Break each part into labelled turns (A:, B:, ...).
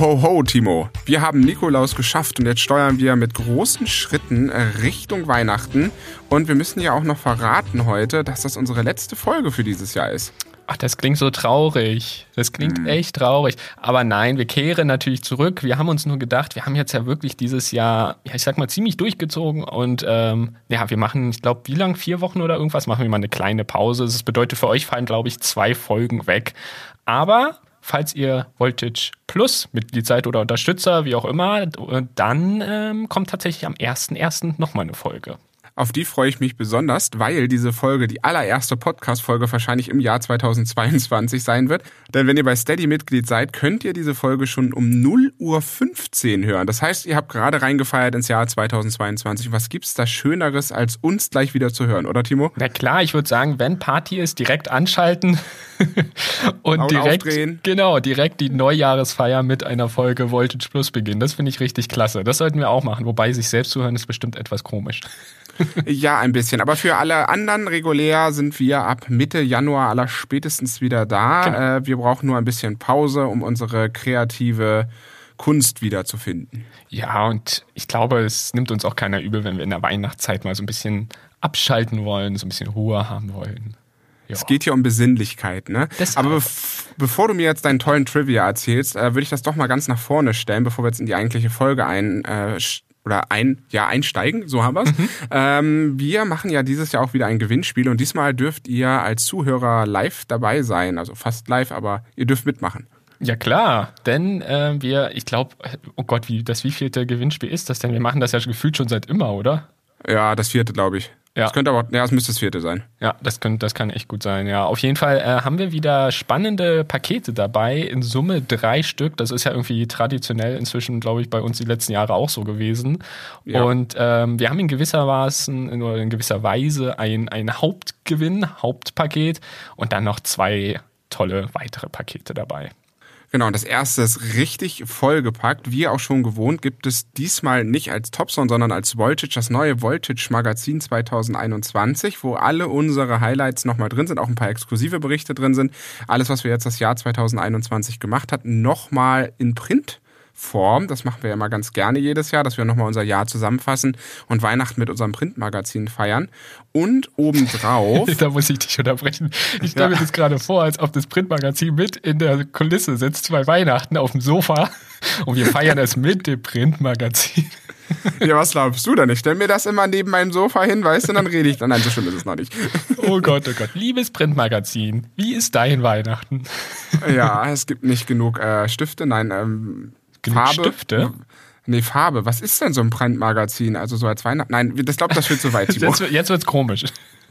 A: ho, ho, Timo. Wir haben Nikolaus geschafft und jetzt steuern wir mit großen Schritten Richtung Weihnachten. Und wir müssen ja auch noch verraten heute, dass das unsere letzte Folge für dieses Jahr ist.
B: Ach, das klingt so traurig. Das klingt hm. echt traurig. Aber nein, wir kehren natürlich zurück. Wir haben uns nur gedacht, wir haben jetzt ja wirklich dieses Jahr, ja, ich sag mal, ziemlich durchgezogen. Und ähm, ja, wir machen, ich glaube, wie lang? Vier Wochen oder irgendwas? Machen wir mal eine kleine Pause. Das bedeutet, für euch fallen, glaube ich, zwei Folgen weg. Aber falls ihr Voltage Plus Mitglied seid oder Unterstützer, wie auch immer, dann ähm, kommt tatsächlich am 1.1. nochmal eine Folge.
A: Auf die freue ich mich besonders, weil diese Folge die allererste Podcast-Folge wahrscheinlich im Jahr 2022 sein wird. Denn wenn ihr bei Steady Mitglied seid, könnt ihr diese Folge schon um 0 Uhr 15 hören. Das heißt, ihr habt gerade reingefeiert ins Jahr 2022. Was gibt's da Schöneres, als uns gleich wieder zu hören, oder Timo?
B: Na klar, ich würde sagen, wenn Party ist, direkt anschalten und Augen direkt, aufdrehen. genau, direkt die Neujahresfeier mit einer Folge Voltage Plus beginnen. Das finde ich richtig klasse. Das sollten wir auch machen. Wobei sich selbst zu hören ist bestimmt etwas komisch
A: ja, ein bisschen. Aber für alle anderen regulär sind wir ab Mitte Januar aller spätestens wieder da. Genau. Äh, wir brauchen nur ein bisschen Pause, um unsere kreative Kunst wiederzufinden.
B: Ja, und ich glaube, es nimmt uns auch keiner übel, wenn wir in der Weihnachtszeit mal so ein bisschen abschalten wollen, so ein bisschen Ruhe haben wollen.
A: Ja. Es geht hier um Besinnlichkeit, ne? Das Aber be bevor du mir jetzt deinen tollen Trivia erzählst, äh, würde ich das doch mal ganz nach vorne stellen, bevor wir jetzt in die eigentliche Folge ein, äh, oder ein ja einsteigen, so haben wir's. Mhm. Ähm, wir machen ja dieses Jahr auch wieder ein Gewinnspiel und diesmal dürft ihr als Zuhörer live dabei sein, also fast live, aber ihr dürft mitmachen.
B: Ja klar, denn äh, wir, ich glaube, oh Gott, wie das wievielte Gewinnspiel ist das denn? Wir machen das ja gefühlt schon seit immer, oder?
A: Ja, das vierte, glaube ich. Ja. Das könnte aber, ja, es müsste das vierte sein.
B: Ja, das, könnte, das kann echt gut sein. Ja, auf jeden Fall äh, haben wir wieder spannende Pakete dabei. In Summe drei Stück. Das ist ja irgendwie traditionell inzwischen, glaube ich, bei uns die letzten Jahre auch so gewesen. Ja. Und ähm, wir haben in gewisser Weise, oder in gewisser Weise ein, ein Hauptgewinn, Hauptpaket und dann noch zwei tolle weitere Pakete dabei.
A: Genau, das erste ist richtig vollgepackt. Wie auch schon gewohnt, gibt es diesmal nicht als Topson, sondern als Voltage, das neue Voltage Magazin 2021, wo alle unsere Highlights nochmal drin sind, auch ein paar exklusive Berichte drin sind. Alles, was wir jetzt das Jahr 2021 gemacht hatten, nochmal in Print Form. Das machen wir ja mal ganz gerne jedes Jahr, dass wir nochmal unser Jahr zusammenfassen und Weihnachten mit unserem Printmagazin feiern. Und obendrauf.
B: da muss ich dich unterbrechen. Ich stelle ja. mir das gerade vor, als ob das Printmagazin mit in der Kulisse sitzt bei Weihnachten auf dem Sofa und wir feiern es mit dem Printmagazin.
A: Ja, was glaubst du denn? Ich stelle mir das immer neben meinem Sofa hin, weißt du, und dann rede ich. Nein, so schlimm ist es noch nicht.
B: Oh Gott, oh Gott. Liebes Printmagazin, wie ist dein Weihnachten?
A: Ja, es gibt nicht genug äh, Stifte. Nein, ähm,
B: Genug Farbe. Stifte?
A: Nee, Farbe. Was ist denn so ein Brandmagazin? Also so als Weihnachten? Nein, das glaube das wird zu weit, Timo.
B: jetzt, jetzt wird's komisch.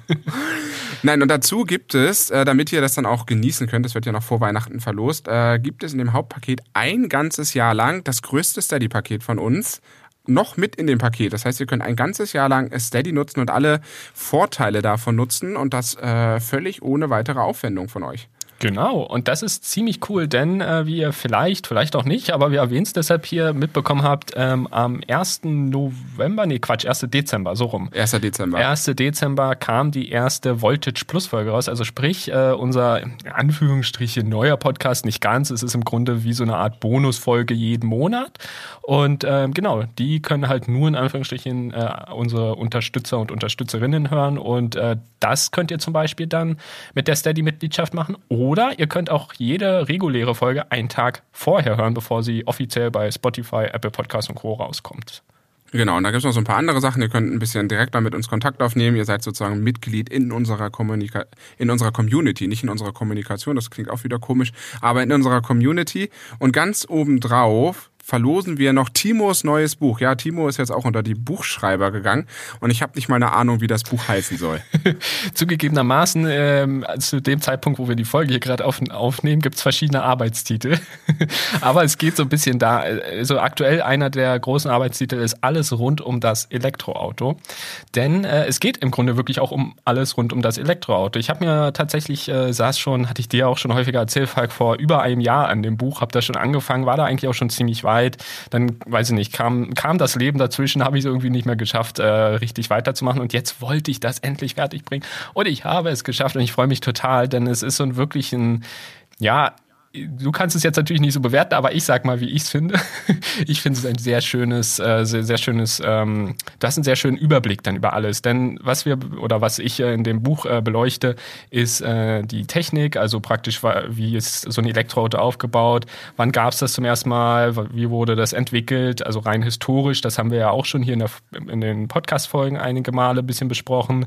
A: Nein, und dazu gibt es, äh, damit ihr das dann auch genießen könnt, das wird ja noch vor Weihnachten verlost, äh, gibt es in dem Hauptpaket ein ganzes Jahr lang das größte Steady-Paket von uns noch mit in dem Paket. Das heißt, ihr könnt ein ganzes Jahr lang Steady nutzen und alle Vorteile davon nutzen und das äh, völlig ohne weitere Aufwendung von euch.
B: Genau, und das ist ziemlich cool, denn äh, wie ihr vielleicht, vielleicht auch nicht, aber wir erwähnen es deshalb hier mitbekommen habt, ähm, am 1. November, nee Quatsch, 1. Dezember, so rum.
A: 1. Dezember.
B: 1. Dezember kam die erste Voltage Plus Folge raus, also sprich äh, unser, in Anführungsstriche, neuer Podcast, nicht ganz, es ist im Grunde wie so eine Art Bonusfolge jeden Monat und ähm, genau, die können halt nur in Anführungsstrichen äh, unsere Unterstützer und Unterstützerinnen hören und äh, das könnt ihr zum Beispiel dann mit der Steady-Mitgliedschaft machen oder ihr könnt auch jede reguläre Folge einen Tag vorher hören, bevor sie offiziell bei Spotify, Apple Podcasts und Co. rauskommt.
A: Genau, und da gibt es noch so ein paar andere Sachen. Ihr könnt ein bisschen direkter mit uns Kontakt aufnehmen. Ihr seid sozusagen Mitglied in unserer Kommunika in unserer Community, nicht in unserer Kommunikation, das klingt auch wieder komisch, aber in unserer Community. Und ganz obendrauf verlosen wir noch Timos neues Buch. Ja, Timo ist jetzt auch unter die Buchschreiber gegangen und ich habe nicht mal eine Ahnung, wie das Buch heißen soll.
B: Zugegebenermaßen, ähm, zu dem Zeitpunkt, wo wir die Folge hier gerade auf, aufnehmen, gibt's verschiedene Arbeitstitel. Aber es geht so ein bisschen da. Also aktuell einer der großen Arbeitstitel ist alles rund um das Elektroauto. Denn äh, es geht im Grunde wirklich auch um alles rund um das Elektroauto. Ich habe mir tatsächlich, äh, saß schon, hatte ich dir auch schon häufiger erzählt, Falk, vor über einem Jahr an dem Buch, habe da schon angefangen, war da eigentlich auch schon ziemlich weit Zeit. Dann, weiß ich nicht, kam, kam das Leben dazwischen, habe ich es irgendwie nicht mehr geschafft, äh, richtig weiterzumachen. Und jetzt wollte ich das endlich fertig bringen. Und ich habe es geschafft und ich freue mich total, denn es ist so ein wirklich ein, ja, du kannst es jetzt natürlich nicht so bewerten, aber ich sag mal, wie ich es finde. Ich finde es ein sehr schönes, äh, sehr, sehr schönes, ähm, du hast einen sehr schönen Überblick dann über alles. Denn was wir oder was ich äh, in dem Buch äh, beleuchte, ist äh, die Technik, also praktisch, wie ist so ein Elektroauto aufgebaut, wann gab es das zum ersten Mal, wie wurde das entwickelt, also rein historisch, das haben wir ja auch schon hier in, der, in den Podcast-Folgen einige Male ein bisschen besprochen.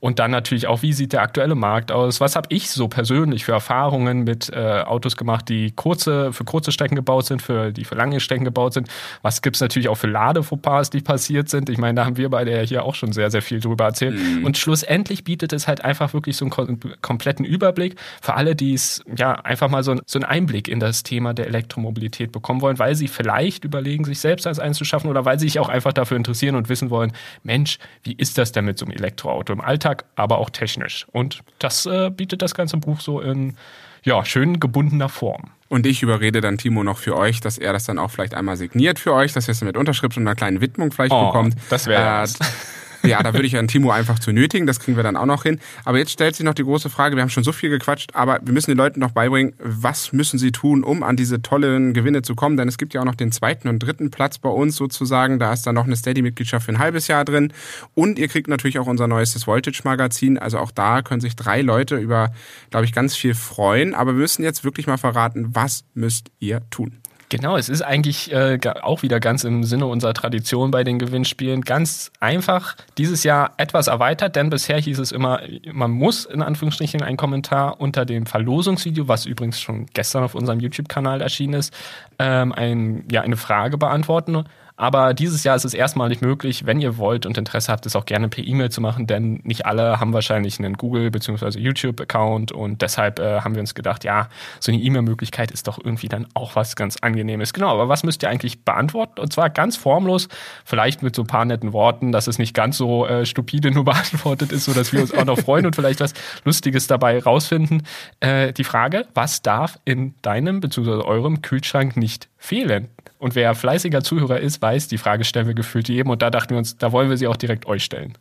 B: Und dann natürlich auch, wie sieht der aktuelle Markt aus? Was habe ich so persönlich für Erfahrungen mit äh, Autos gemacht, die kurze, für kurze Strecken gebaut sind, für die für lange Strecken gebaut sind? Was gibt es natürlich auch für Ladefauxpas, die passiert sind? Ich meine, da haben wir beide ja hier auch schon sehr, sehr viel drüber erzählt. Mhm. Und schlussendlich bietet es halt einfach wirklich so einen kom kompletten Überblick für alle, die es ja einfach mal so, so einen Einblick in das Thema der Elektromobilität bekommen wollen, weil sie vielleicht überlegen, sich selbst als eins zu schaffen oder weil sie sich auch einfach dafür interessieren und wissen wollen, Mensch, wie ist das denn mit so einem Elektroauto im Alltag? Alltag, aber auch technisch. Und das äh, bietet das ganze Buch so in ja, schön gebundener Form.
A: Und ich überrede dann Timo noch für euch, dass er das dann auch vielleicht einmal signiert für euch, dass ihr es mit Unterschrift und einer kleinen Widmung vielleicht oh, bekommt.
B: Das wäre äh,
A: ja, da würde ich einen Timo einfach zu nötigen, das kriegen wir dann auch noch hin. Aber jetzt stellt sich noch die große Frage, wir haben schon so viel gequatscht, aber wir müssen den Leuten noch beibringen, was müssen sie tun, um an diese tollen Gewinne zu kommen, denn es gibt ja auch noch den zweiten und dritten Platz bei uns sozusagen, da ist dann noch eine Steady-Mitgliedschaft für ein halbes Jahr drin. Und ihr kriegt natürlich auch unser neuestes Voltage-Magazin, also auch da können sich drei Leute über, glaube ich, ganz viel freuen, aber wir müssen jetzt wirklich mal verraten, was müsst ihr tun?
B: Genau, es ist eigentlich äh, auch wieder ganz im Sinne unserer Tradition bei den Gewinnspielen ganz einfach dieses Jahr etwas erweitert, denn bisher hieß es immer, man muss in Anführungsstrichen einen Kommentar unter dem Verlosungsvideo, was übrigens schon gestern auf unserem YouTube-Kanal erschienen ist, ähm, ein, ja, eine Frage beantworten. Aber dieses Jahr ist es erstmalig möglich, wenn ihr wollt und Interesse habt, es auch gerne per E-Mail zu machen, denn nicht alle haben wahrscheinlich einen Google- bzw. YouTube-Account und deshalb äh, haben wir uns gedacht, ja, so eine E-Mail-Möglichkeit ist doch irgendwie dann auch was ganz Angenehmes. Genau, aber was müsst ihr eigentlich beantworten? Und zwar ganz formlos, vielleicht mit so ein paar netten Worten, dass es nicht ganz so äh, stupide nur beantwortet ist, sodass wir uns auch noch freuen und vielleicht was Lustiges dabei rausfinden. Äh, die Frage, was darf in deinem bzw. eurem Kühlschrank nicht fehlen? Und wer fleißiger Zuhörer ist, weiß, die Frage stellen wir gefühlt jedem. Und da dachten wir uns, da wollen wir sie auch direkt euch stellen.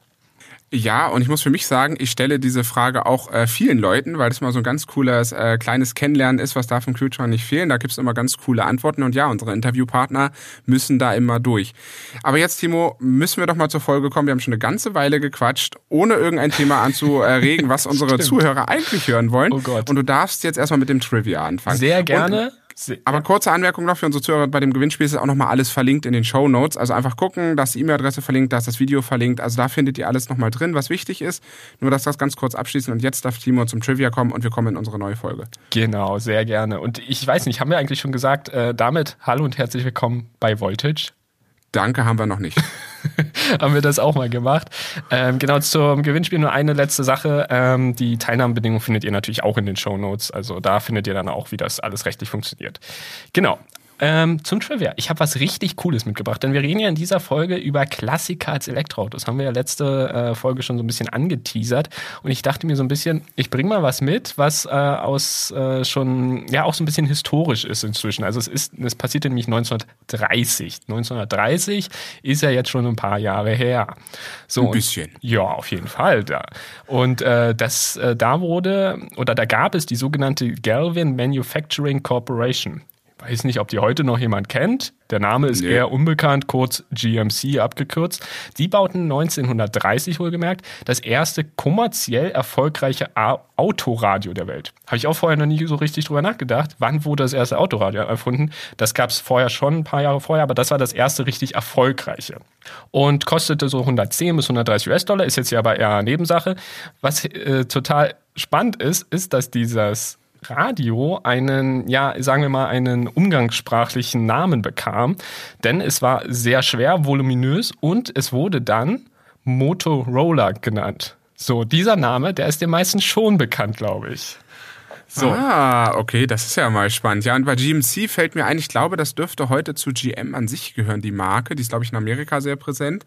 A: Ja, und ich muss für mich sagen, ich stelle diese Frage auch äh, vielen Leuten, weil das mal so ein ganz cooles äh, kleines Kennenlernen ist, was darf im Kühlschrank nicht fehlen. Da gibt's immer ganz coole Antworten und ja, unsere Interviewpartner müssen da immer durch. Aber jetzt, Timo, müssen wir doch mal zur Folge kommen. Wir haben schon eine ganze Weile gequatscht, ohne irgendein Thema anzuregen, was unsere Zuhörer eigentlich hören wollen. Oh Gott. Und du darfst jetzt erstmal mit dem Trivia anfangen.
B: Sehr gerne.
A: Und aber kurze Anmerkung noch für unsere Zuhörer, bei dem Gewinnspiel ist auch nochmal alles verlinkt in den Show Notes. Also einfach gucken, da ist die E-Mail-Adresse verlinkt, da ist das Video verlinkt. Also da findet ihr alles nochmal drin, was wichtig ist. Nur, dass das ganz kurz abschließen und jetzt darf Timo zum Trivia kommen und wir kommen in unsere neue Folge.
B: Genau, sehr gerne. Und ich weiß nicht, haben wir eigentlich schon gesagt, äh, damit hallo und herzlich willkommen bei Voltage.
A: Danke, haben wir noch nicht.
B: haben wir das auch mal gemacht. Ähm, genau, zum Gewinnspiel nur eine letzte Sache. Ähm, die Teilnahmebedingungen findet ihr natürlich auch in den Show Notes. Also da findet ihr dann auch, wie das alles rechtlich funktioniert. Genau. Ähm, zum Trivia. Ich habe was richtig Cooles mitgebracht, denn wir reden ja in dieser Folge über Klassiker als Elektroautos. Haben wir ja letzte äh, Folge schon so ein bisschen angeteasert. Und ich dachte mir so ein bisschen, ich bringe mal was mit, was äh, aus äh, schon, ja, auch so ein bisschen historisch ist inzwischen. Also es ist, es passierte nämlich 1930. 1930 ist ja jetzt schon ein paar Jahre her.
A: So, ein bisschen.
B: Und, ja, auf jeden Fall. Da. Und äh, das, äh, da wurde, oder da gab es die sogenannte Galvin Manufacturing Corporation weiß nicht, ob die heute noch jemand kennt. Der Name ist nee. eher unbekannt, kurz GMC abgekürzt. Die bauten 1930 wohlgemerkt das erste kommerziell erfolgreiche Autoradio der Welt. Habe ich auch vorher noch nie so richtig drüber nachgedacht. Wann wurde das erste Autoradio erfunden? Das gab es vorher schon, ein paar Jahre vorher, aber das war das erste richtig erfolgreiche. Und kostete so 110 bis 130 US-Dollar, ist jetzt ja aber eher Nebensache. Was äh, total spannend ist, ist, dass dieses Radio einen, ja, sagen wir mal, einen umgangssprachlichen Namen bekam, denn es war sehr schwer, voluminös und es wurde dann Motorola genannt. So, dieser Name, der ist den meisten schon bekannt, glaube ich.
A: So. Ah, okay, das ist ja mal spannend. Ja, und bei GMC fällt mir ein, ich glaube, das dürfte heute zu GM an sich gehören, die Marke. Die ist, glaube ich, in Amerika sehr präsent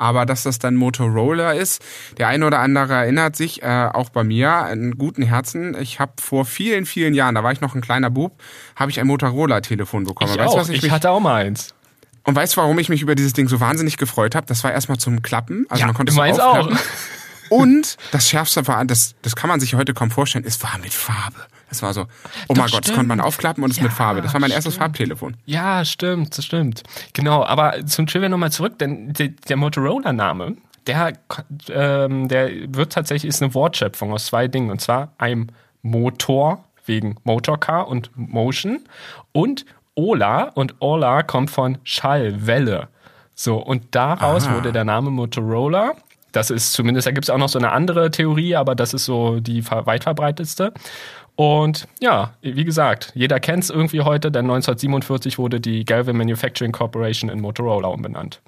A: aber dass das dann Motorola ist. Der eine oder andere erinnert sich, äh, auch bei mir, einen guten Herzen. Ich habe vor vielen, vielen Jahren, da war ich noch ein kleiner Bub, habe ich ein Motorola-Telefon bekommen.
B: Ich weißt, auch. Was ich, ich hatte auch mal eins.
A: Und weißt du, warum ich mich über dieses Ding so wahnsinnig gefreut habe? Das war erstmal zum Klappen.
B: Also ja, man konnte es auch.
A: Und das Schärfste war, das, das kann man sich heute kaum vorstellen, es war mit Farbe. Es war so, oh mein Gott, das konnte man aufklappen und es ja, mit Farbe. Das war mein erstes
B: stimmt.
A: Farbtelefon.
B: Ja, stimmt, das stimmt. Genau, aber zum Trivia nochmal zurück, denn der, der Motorola-Name, der, ähm, der wird tatsächlich, ist eine Wortschöpfung aus zwei Dingen. Und zwar einem Motor wegen Motorcar und Motion und Ola und Ola kommt von Schallwelle. So, und daraus Aha. wurde der Name Motorola. Das ist zumindest, da gibt es auch noch so eine andere Theorie, aber das ist so die weit verbreitetste. Und ja, wie gesagt, jeder kennt es irgendwie heute, denn 1947 wurde die Galvin Manufacturing Corporation in Motorola umbenannt.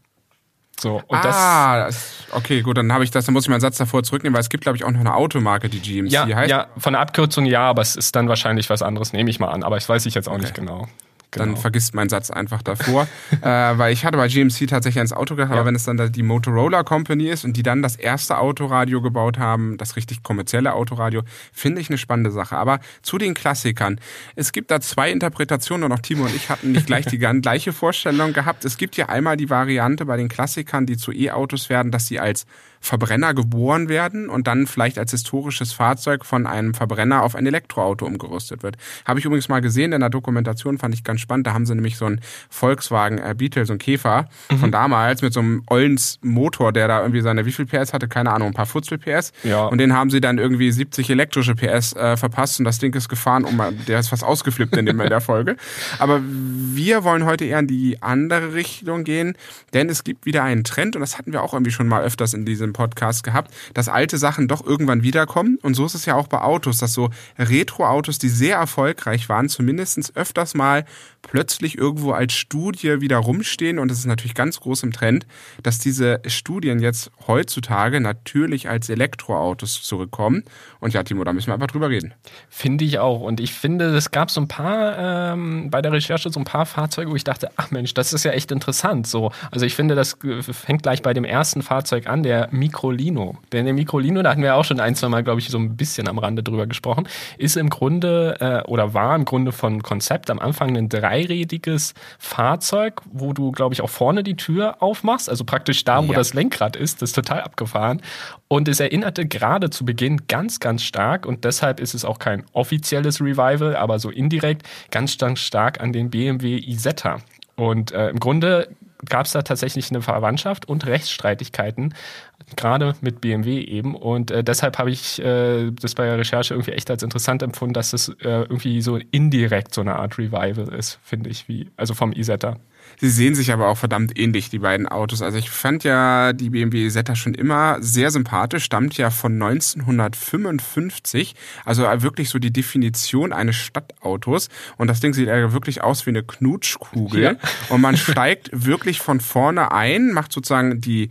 A: So, und ah, das, okay, gut, dann habe ich das, dann muss ich meinen Satz davor zurücknehmen, weil es gibt, glaube ich, auch noch eine Automarke, die GMC
B: ja,
A: heißt.
B: Ja, von der Abkürzung ja, aber es ist dann wahrscheinlich was anderes, nehme ich mal an. Aber ich weiß ich jetzt auch okay. nicht genau.
A: Genau. Dann vergisst mein Satz einfach davor. äh, weil ich hatte bei GMC tatsächlich ans Auto gedacht, ja. aber wenn es dann die Motorola Company ist und die dann das erste Autoradio gebaut haben, das richtig kommerzielle Autoradio, finde ich eine spannende Sache. Aber zu den Klassikern. Es gibt da zwei Interpretationen und auch Timo und ich hatten nicht gleich die gleiche Vorstellung gehabt. Es gibt ja einmal die Variante bei den Klassikern, die zu E-Autos werden, dass sie als Verbrenner geboren werden und dann vielleicht als historisches Fahrzeug von einem Verbrenner auf ein Elektroauto umgerüstet wird. Habe ich übrigens mal gesehen in der Dokumentation, fand ich ganz spannend. Da haben sie nämlich so einen Volkswagen äh, Beetle, so einen Käfer mhm. von damals mit so einem Ollens Motor, der da irgendwie seine wie viel PS hatte, keine Ahnung, ein paar Futzel PS. Ja. Und den haben sie dann irgendwie 70 elektrische PS äh, verpasst und das Ding ist gefahren und der ist fast ausgeflippt in, dem, in der Folge. Aber wir wollen heute eher in die andere Richtung gehen, denn es gibt wieder einen Trend und das hatten wir auch irgendwie schon mal öfters in diesem Podcast gehabt, dass alte Sachen doch irgendwann wiederkommen. Und so ist es ja auch bei Autos, dass so Retro-Autos, die sehr erfolgreich waren, zumindest öfters mal plötzlich irgendwo als Studie wieder rumstehen. Und das ist natürlich ganz groß im Trend, dass diese Studien jetzt heutzutage natürlich als Elektroautos zurückkommen. Und ja, Timo, da müssen wir einfach drüber reden.
B: Finde ich auch. Und ich finde, es gab so ein paar, ähm, bei der Recherche so ein paar Fahrzeuge, wo ich dachte, ach Mensch, das ist ja echt interessant. So, also ich finde, das fängt gleich bei dem ersten Fahrzeug an, der Microlino. Denn der Microlino, da hatten wir auch schon ein, zwei Mal, glaube ich, so ein bisschen am Rande drüber gesprochen, ist im Grunde äh, oder war im Grunde von Konzept am Anfang ein dreirädiges Fahrzeug, wo du, glaube ich, auch vorne die Tür aufmachst, also praktisch da, wo ja. das Lenkrad ist. Das ist total abgefahren. Und es erinnerte gerade zu Beginn ganz, ganz stark und deshalb ist es auch kein offizielles Revival, aber so indirekt ganz, ganz stark an den BMW Isetta. Und äh, im Grunde gab es da tatsächlich eine Verwandtschaft und Rechtsstreitigkeiten, gerade mit BMW eben. Und äh, deshalb habe ich äh, das bei der Recherche irgendwie echt als interessant empfunden, dass das äh, irgendwie so indirekt so eine Art Revival ist, finde ich, wie, also vom Isetta.
A: Sie sehen sich aber auch verdammt ähnlich, die beiden Autos. Also ich fand ja die BMW Isetta schon immer sehr sympathisch, stammt ja von 1955, also wirklich so die Definition eines Stadtautos. Und das Ding sieht ja wirklich aus wie eine Knutschkugel. Ja. Und man steigt wirklich von vorne ein, macht sozusagen die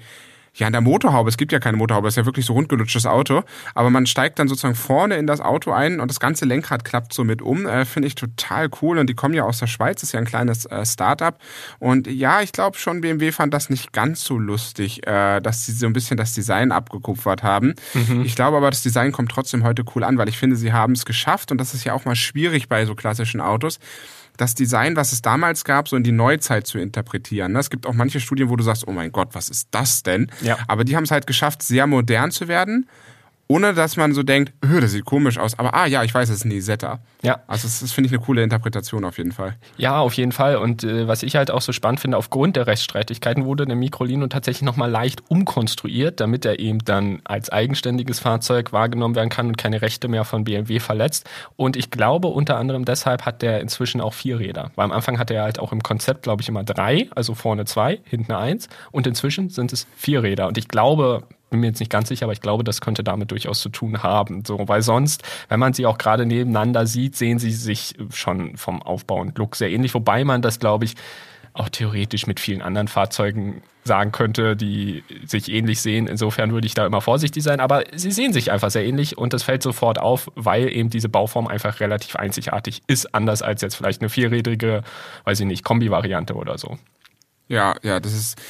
A: ja, in der Motorhaube, es gibt ja keine Motorhaube, es ist ja wirklich so rundgelutschtes Auto, aber man steigt dann sozusagen vorne in das Auto ein und das ganze Lenkrad klappt so mit um. Äh, Finde ich total cool. Und die kommen ja aus der Schweiz, ist ja ein kleines äh, Startup. Und ja, ich glaube schon, BMW fand das nicht ganz so lustig, äh, dass sie so ein bisschen das Design abgekupfert haben. Mhm. Ich glaube aber, das Design kommt trotzdem heute cool an, weil ich finde, sie haben es geschafft. Und das ist ja auch mal schwierig bei so klassischen Autos das Design, was es damals gab, so in die Neuzeit zu interpretieren. Es gibt auch manche Studien, wo du sagst, oh mein Gott, was ist das denn? Ja. Aber die haben es halt geschafft, sehr modern zu werden ohne dass man so denkt, das sieht komisch aus, aber ah ja, ich weiß, es ist ein Isetta. Ja. Also das, das finde ich eine coole Interpretation auf jeden Fall.
B: Ja, auf jeden Fall. Und äh, was ich halt auch so spannend finde, aufgrund der Rechtsstreitigkeiten wurde der Microlino tatsächlich nochmal leicht umkonstruiert, damit er eben dann als eigenständiges Fahrzeug wahrgenommen werden kann und keine Rechte mehr von BMW verletzt. Und ich glaube, unter anderem deshalb hat der inzwischen auch vier Räder. Weil am Anfang hatte er halt auch im Konzept, glaube ich, immer drei, also vorne zwei, hinten eins. Und inzwischen sind es vier Räder. Und ich glaube, bin mir jetzt nicht ganz sicher, aber ich glaube, das könnte damit durchaus zu tun haben. So, weil sonst, wenn man sie auch gerade nebeneinander sieht, sehen sie sich schon vom Aufbau und Look sehr ähnlich. Wobei man das, glaube ich, auch theoretisch mit vielen anderen Fahrzeugen sagen könnte, die sich ähnlich sehen. Insofern würde ich da immer vorsichtig sein, aber sie sehen sich einfach sehr ähnlich und das fällt sofort auf, weil eben diese Bauform einfach relativ einzigartig ist, anders als jetzt vielleicht eine vierrädrige, weiß ich nicht, Kombi-Variante oder so.
A: Ja, ja, das ist,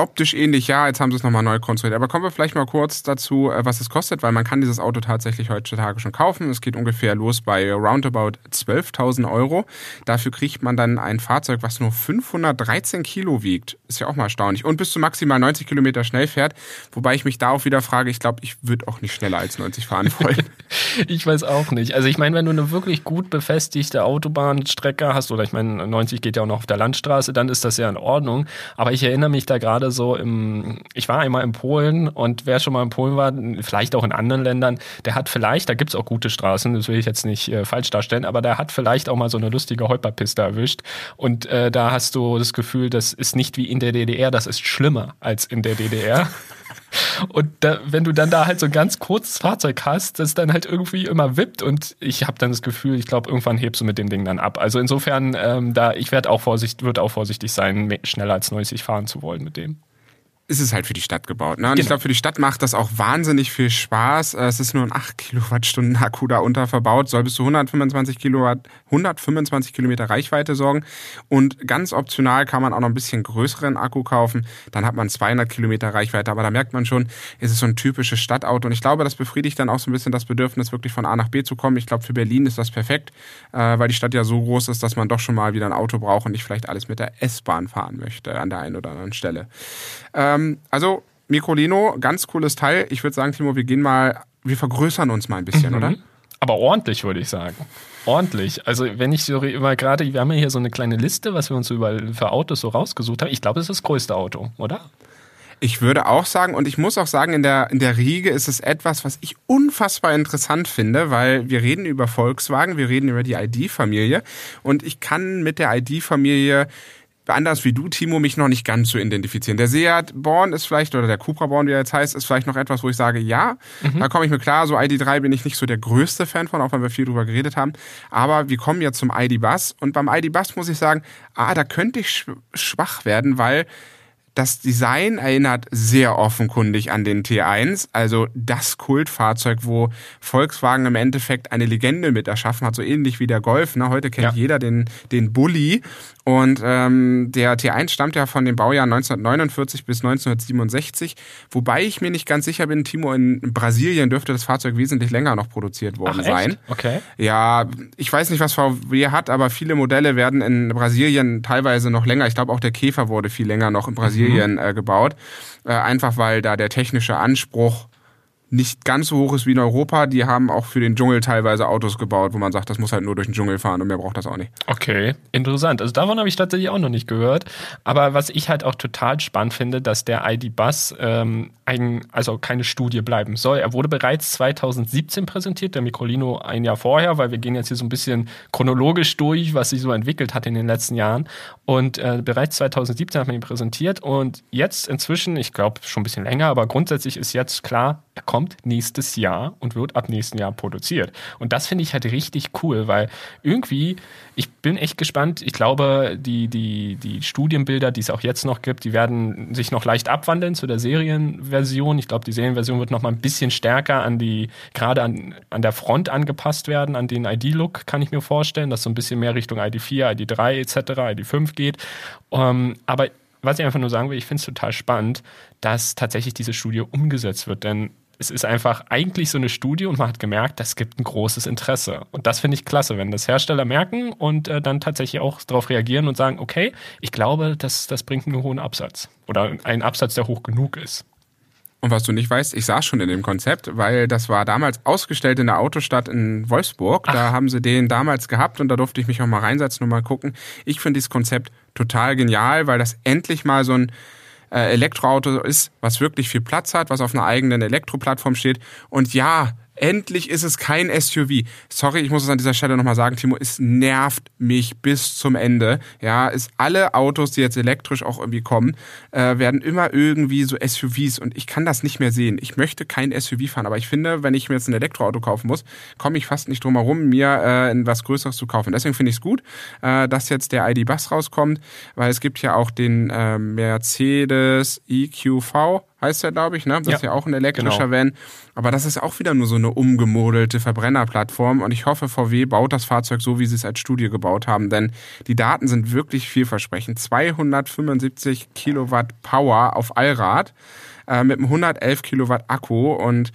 A: optisch ähnlich, ja, jetzt haben sie es nochmal neu konstruiert. Aber kommen wir vielleicht mal kurz dazu, äh, was es kostet, weil man kann dieses Auto tatsächlich heutzutage schon kaufen. Es geht ungefähr los bei roundabout 12.000 Euro. Dafür kriegt man dann ein Fahrzeug, was nur 513 Kilo wiegt. Ist ja auch mal erstaunlich. Und bis zu maximal 90 Kilometer schnell fährt. Wobei ich mich da auch wieder frage, ich glaube, ich würde auch nicht schneller als 90 fahren wollen.
B: Ich weiß auch nicht. Also ich meine, wenn du eine wirklich gut befestigte Autobahnstrecke hast, oder ich meine, 90 geht ja auch noch auf der Landstraße, dann ist das ja in Ordnung. Aber ich erinnere mich da gerade so im, ich war einmal in Polen und wer schon mal in Polen war, vielleicht auch in anderen Ländern, der hat vielleicht, da gibt's auch gute Straßen, das will ich jetzt nicht äh, falsch darstellen, aber der hat vielleicht auch mal so eine lustige Holperpiste erwischt. Und äh, da hast du das Gefühl, das ist nicht wie in der DDR, das ist schlimmer als in der DDR. Und da, wenn du dann da halt so ein ganz kurzes Fahrzeug hast, das dann halt irgendwie immer wippt und ich habe dann das Gefühl, ich glaube, irgendwann hebst du mit dem Ding dann ab. Also insofern, ähm, da ich werde auch vorsichtig, wird auch vorsichtig sein, schneller als 90 fahren zu wollen mit dem
A: ist es halt für die Stadt gebaut. Ne? Und genau. ich glaube, für die Stadt macht das auch wahnsinnig viel Spaß. Äh, es ist nur ein 8 Kilowattstunden Akku da unter verbaut, soll bis zu 125 Kilowatt, 125 Kilometer Reichweite sorgen. Und ganz optional kann man auch noch ein bisschen größeren Akku kaufen. Dann hat man 200 Kilometer Reichweite. Aber da merkt man schon, es ist so ein typisches Stadtauto. Und ich glaube, das befriedigt dann auch so ein bisschen das Bedürfnis, wirklich von A nach B zu kommen. Ich glaube, für Berlin ist das perfekt, äh, weil die Stadt ja so groß ist, dass man doch schon mal wieder ein Auto braucht und nicht vielleicht alles mit der S-Bahn fahren möchte an der einen oder anderen Stelle. Ähm, also, Microlino, ganz cooles Teil. Ich würde sagen, Timo, wir gehen mal, wir vergrößern uns mal ein bisschen, mhm. oder?
B: Aber ordentlich, würde ich sagen. Ordentlich. Also, wenn ich so immer gerade, wir haben ja hier so eine kleine Liste, was wir uns überall für Autos so rausgesucht haben. Ich glaube, das ist das größte Auto, oder?
A: Ich würde auch sagen, und ich muss auch sagen, in der, in der Riege ist es etwas, was ich unfassbar interessant finde, weil wir reden über Volkswagen, wir reden über die ID-Familie und ich kann mit der ID-Familie anders wie du, Timo, mich noch nicht ganz so identifizieren. Der Seat Born ist vielleicht, oder der Cupra Born, wie er jetzt heißt, ist vielleicht noch etwas, wo ich sage, ja, mhm. da komme ich mir klar. So ID3 bin ich nicht so der größte Fan von, auch wenn wir viel drüber geredet haben. Aber wir kommen jetzt zum ID Bus und beim ID Bus muss ich sagen, ah, da könnte ich schwach werden, weil das Design erinnert sehr offenkundig an den T1, also das Kultfahrzeug, wo Volkswagen im Endeffekt eine Legende mit erschaffen hat, so ähnlich wie der Golf. Ne? Heute kennt ja. jeder den, den Bulli. Und ähm, der T1 stammt ja von den Baujahren 1949 bis 1967, wobei ich mir nicht ganz sicher bin, Timo, in Brasilien dürfte das Fahrzeug wesentlich länger noch produziert worden Ach, sein.
B: Okay.
A: Ja, ich weiß nicht, was VW hat, aber viele Modelle werden in Brasilien teilweise noch länger. Ich glaube, auch der Käfer wurde viel länger noch in Brasilien Brasilien mhm. äh, gebaut. Äh, einfach weil da der technische Anspruch nicht ganz so hoch ist wie in Europa. Die haben auch für den Dschungel teilweise Autos gebaut, wo man sagt, das muss halt nur durch den Dschungel fahren und mehr braucht das auch nicht.
B: Okay, interessant. Also davon habe ich tatsächlich auch noch nicht gehört. Aber was ich halt auch total spannend finde, dass der ID-Bus ähm, also keine Studie bleiben soll. Er wurde bereits 2017 präsentiert, der Microlino ein Jahr vorher, weil wir gehen jetzt hier so ein bisschen chronologisch durch, was sich so entwickelt hat in den letzten Jahren. Und äh, bereits 2017 hat man ihn präsentiert und jetzt inzwischen, ich glaube schon ein bisschen länger, aber grundsätzlich ist jetzt klar, er kommt nächstes Jahr und wird ab nächsten Jahr produziert. Und das finde ich halt richtig cool, weil irgendwie, ich bin echt gespannt. Ich glaube, die, die, die Studienbilder, die es auch jetzt noch gibt, die werden sich noch leicht abwandeln zu der Serienversion. Ich glaube, die Serienversion wird noch mal ein bisschen stärker an die, gerade an, an der Front angepasst werden, an den ID-Look, kann ich mir vorstellen, dass so ein bisschen mehr Richtung ID4, ID3 etc., ID5 geht. Um, ähm, aber was ich einfach nur sagen will, ich finde es total spannend, dass tatsächlich diese Studie umgesetzt wird. Denn es ist einfach eigentlich so eine Studie und man hat gemerkt, das gibt ein großes Interesse. Und das finde ich klasse, wenn das Hersteller merken und äh, dann tatsächlich auch darauf reagieren und sagen, okay, ich glaube, das, das bringt einen hohen Absatz. Oder einen Absatz, der hoch genug ist.
A: Und was du nicht weißt, ich saß schon in dem Konzept, weil das war damals ausgestellt in der Autostadt in Wolfsburg. Ach. Da haben sie den damals gehabt und da durfte ich mich auch mal reinsetzen und mal gucken. Ich finde dieses Konzept total genial, weil das endlich mal so ein Elektroauto ist, was wirklich viel Platz hat, was auf einer eigenen Elektroplattform steht. Und ja, Endlich ist es kein SUV. Sorry, ich muss es an dieser Stelle nochmal sagen, Timo, es nervt mich bis zum Ende. Ja, ist alle Autos, die jetzt elektrisch auch irgendwie kommen, äh, werden immer irgendwie so SUVs und ich kann das nicht mehr sehen. Ich möchte kein SUV fahren, aber ich finde, wenn ich mir jetzt ein Elektroauto kaufen muss, komme ich fast nicht drum herum, mir äh, was Größeres zu kaufen. Deswegen finde ich es gut, äh, dass jetzt der ID Bus rauskommt, weil es gibt ja auch den äh, Mercedes EQV heißt der, glaube ich, ne? Das ja, ist ja auch ein elektrischer genau. Van. Aber das ist auch wieder nur so eine umgemodelte Verbrennerplattform. Und ich hoffe, VW baut das Fahrzeug so, wie sie es als Studie gebaut haben. Denn die Daten sind wirklich vielversprechend. 275 Kilowatt Power auf Allrad äh, mit einem 111 Kilowatt Akku und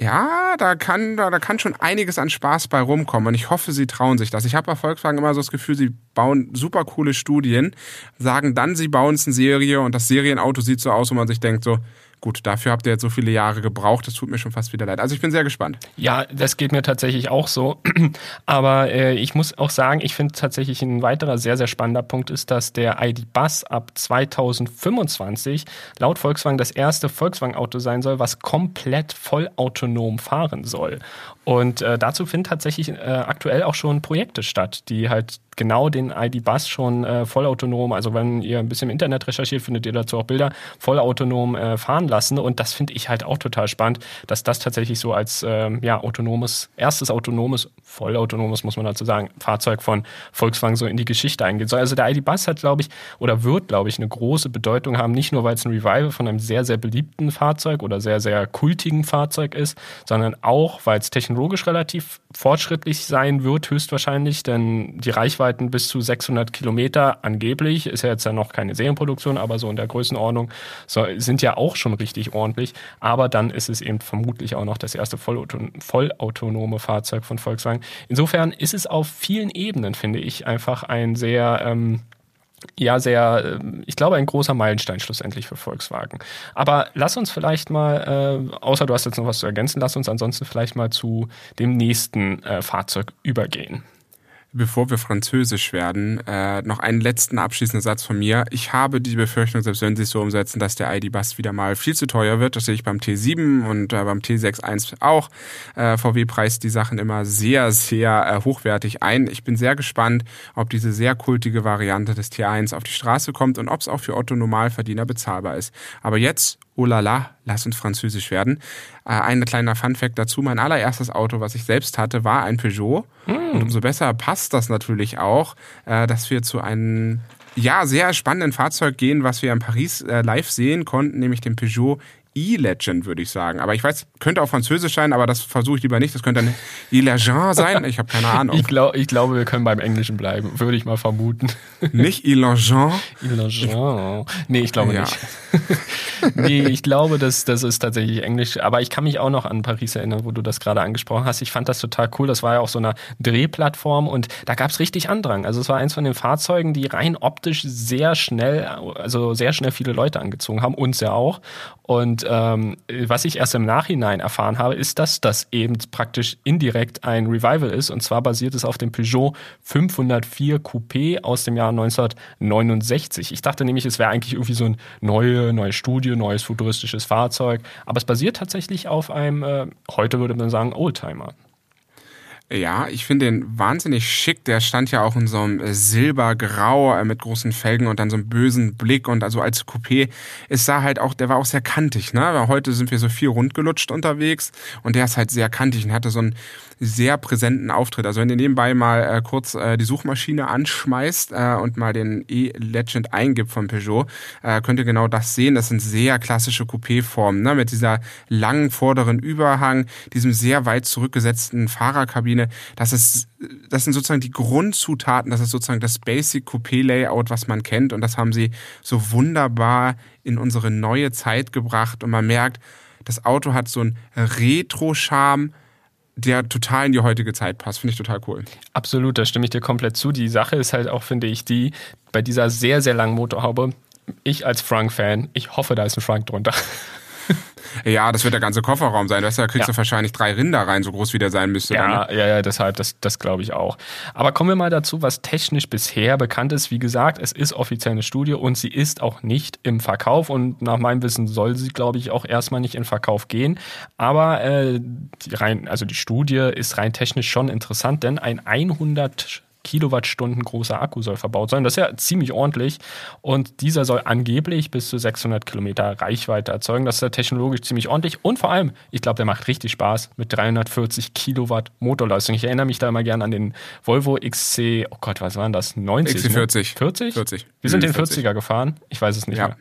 A: ja, da kann, da, da kann schon einiges an Spaß bei rumkommen. Und ich hoffe, sie trauen sich das. Ich habe bei Volkswagen immer so das Gefühl, sie bauen super coole Studien, sagen dann, sie bauen es in Serie und das Serienauto sieht so aus, wo man sich denkt, so, gut, dafür habt ihr jetzt so viele Jahre gebraucht, das tut mir schon fast wieder leid. Also ich bin sehr gespannt.
B: Ja, das geht mir tatsächlich auch so. Aber äh, ich muss auch sagen, ich finde tatsächlich ein weiterer sehr, sehr spannender Punkt ist, dass der ID Bus ab 2025 laut Volkswagen das erste Volkswagen-Auto sein soll, was komplett vollautonom fahren soll. Und äh, dazu finden tatsächlich äh, aktuell auch schon Projekte statt, die halt genau den ID-Bus schon äh, vollautonom, also wenn ihr ein bisschen im Internet recherchiert, findet ihr dazu auch Bilder, vollautonom äh, fahren lassen. Und das finde ich halt auch total spannend, dass das tatsächlich so als ähm, ja, autonomes, erstes autonomes, vollautonomes, muss man dazu sagen, Fahrzeug von Volkswagen so in die Geschichte eingeht. So, also der ID-Bus hat, glaube ich, oder wird, glaube ich, eine große Bedeutung haben, nicht nur, weil es ein Revival von einem sehr, sehr beliebten Fahrzeug oder sehr, sehr kultigen Fahrzeug ist, sondern auch, weil es technologisch technologisch relativ fortschrittlich sein wird, höchstwahrscheinlich, denn die Reichweiten bis zu 600 Kilometer angeblich, ist ja jetzt ja noch keine Serienproduktion, aber so in der Größenordnung, so, sind ja auch schon richtig ordentlich. Aber dann ist es eben vermutlich auch noch das erste vollautonome Fahrzeug von Volkswagen. Insofern ist es auf vielen Ebenen, finde ich, einfach ein sehr ähm, ja sehr, ähm, ich glaube, ein großer Meilenstein schlussendlich für Volkswagen. Aber lass uns vielleicht mal, äh, außer du hast jetzt noch was zu ergänzen, lass uns ansonsten vielleicht mal zu dem nächsten äh, Fahrzeug übergehen
A: bevor wir französisch werden, äh, noch einen letzten abschließenden Satz von mir. Ich habe die Befürchtung, selbst wenn sie es so umsetzen, dass der ID-Bus wieder mal viel zu teuer wird. Das sehe ich beim T7 und äh, beim T61 auch. Äh, VW preist die Sachen immer sehr, sehr äh, hochwertig ein. Ich bin sehr gespannt, ob diese sehr kultige Variante des T1 auf die Straße kommt und ob es auch für Otto Normalverdiener bezahlbar ist. Aber jetzt oh la la, lass uns französisch werden. Äh, ein kleiner Funfact dazu, mein allererstes Auto, was ich selbst hatte, war ein Peugeot. Mm. Und umso besser passt das natürlich auch, äh, dass wir zu einem ja, sehr spannenden Fahrzeug gehen, was wir in Paris äh, live sehen konnten, nämlich dem Peugeot E-Legend, würde ich sagen. Aber ich weiß, könnte auch Französisch sein, aber das versuche ich lieber nicht. Das könnte ein E-Legend sein. Ich habe keine Ahnung.
B: ich, glaub, ich glaube, wir können beim Englischen bleiben, würde ich mal vermuten.
A: Nicht E-Legend?
B: E-Legend. Nee, ich glaube ja. nicht. nee, ich glaube, das, das ist tatsächlich Englisch. Aber ich kann mich auch noch an Paris erinnern, wo du das gerade angesprochen hast. Ich fand das total cool. Das war ja auch so eine Drehplattform und da gab es richtig Andrang. Also es war eins von den Fahrzeugen, die rein optisch sehr schnell, also sehr schnell viele Leute angezogen haben, uns ja auch. Und ähm, was ich erst im Nachhinein erfahren habe, ist, dass das eben praktisch indirekt ein Revival ist. Und zwar basiert es auf dem Peugeot 504 Coupé aus dem Jahr 1969. Ich dachte nämlich, es wäre eigentlich irgendwie so ein neue, neue Studie, neues futuristisches Fahrzeug. Aber es basiert tatsächlich auf einem, äh, heute würde man sagen, Oldtimer.
A: Ja, ich finde den wahnsinnig schick. Der stand ja auch in so einem äh, Silbergrau äh, mit großen Felgen und dann so einem bösen Blick und also als Coupé. Es sah halt auch, der war auch sehr kantig, ne? Weil heute sind wir so viel rundgelutscht unterwegs und der ist halt sehr kantig und hatte so einen sehr präsenten Auftritt. Also wenn ihr nebenbei mal äh, kurz äh, die Suchmaschine anschmeißt äh, und mal den E-Legend eingibt von Peugeot, äh, könnt ihr genau das sehen. Das sind sehr klassische Coupé-Formen, ne? Mit dieser langen vorderen Überhang, diesem sehr weit zurückgesetzten Fahrerkabine Maschine. Das ist, das sind sozusagen die Grundzutaten, das ist sozusagen das Basic Coupé Layout, was man kennt. Und das haben sie so wunderbar in unsere neue Zeit gebracht. Und man merkt, das Auto hat so einen Retro-Charme, der total in die heutige Zeit passt. Finde ich total cool.
B: Absolut, da stimme ich dir komplett zu. Die Sache ist halt auch, finde ich, die bei dieser sehr, sehr langen Motorhaube, ich als Frank-Fan, ich hoffe, da ist ein Frank drunter.
A: Ja, das wird der ganze Kofferraum sein. Da kriegst ja. du wahrscheinlich drei Rinder rein, so groß wie der sein müsste.
B: Ja, dann, ne? ja, ja, deshalb, das, das glaube ich auch. Aber kommen wir mal dazu, was technisch bisher bekannt ist. Wie gesagt, es ist offiziell eine Studie und sie ist auch nicht im Verkauf und nach meinem Wissen soll sie, glaube ich, auch erstmal nicht in Verkauf gehen. Aber äh, die rein, also die Studie ist rein technisch schon interessant, denn ein 100 Kilowattstunden großer Akku soll verbaut sein. Das ist ja ziemlich ordentlich. Und dieser soll angeblich bis zu 600 Kilometer Reichweite erzeugen. Das ist ja technologisch ziemlich ordentlich. Und vor allem, ich glaube, der macht richtig Spaß mit 340 Kilowatt Motorleistung. Ich erinnere mich da immer gerne an den Volvo XC, oh Gott, was waren das? 90?
A: XC40.
B: Ne? 40?
A: 40.
B: Wir sind den 40er gefahren. Ich weiß es nicht ja. mehr.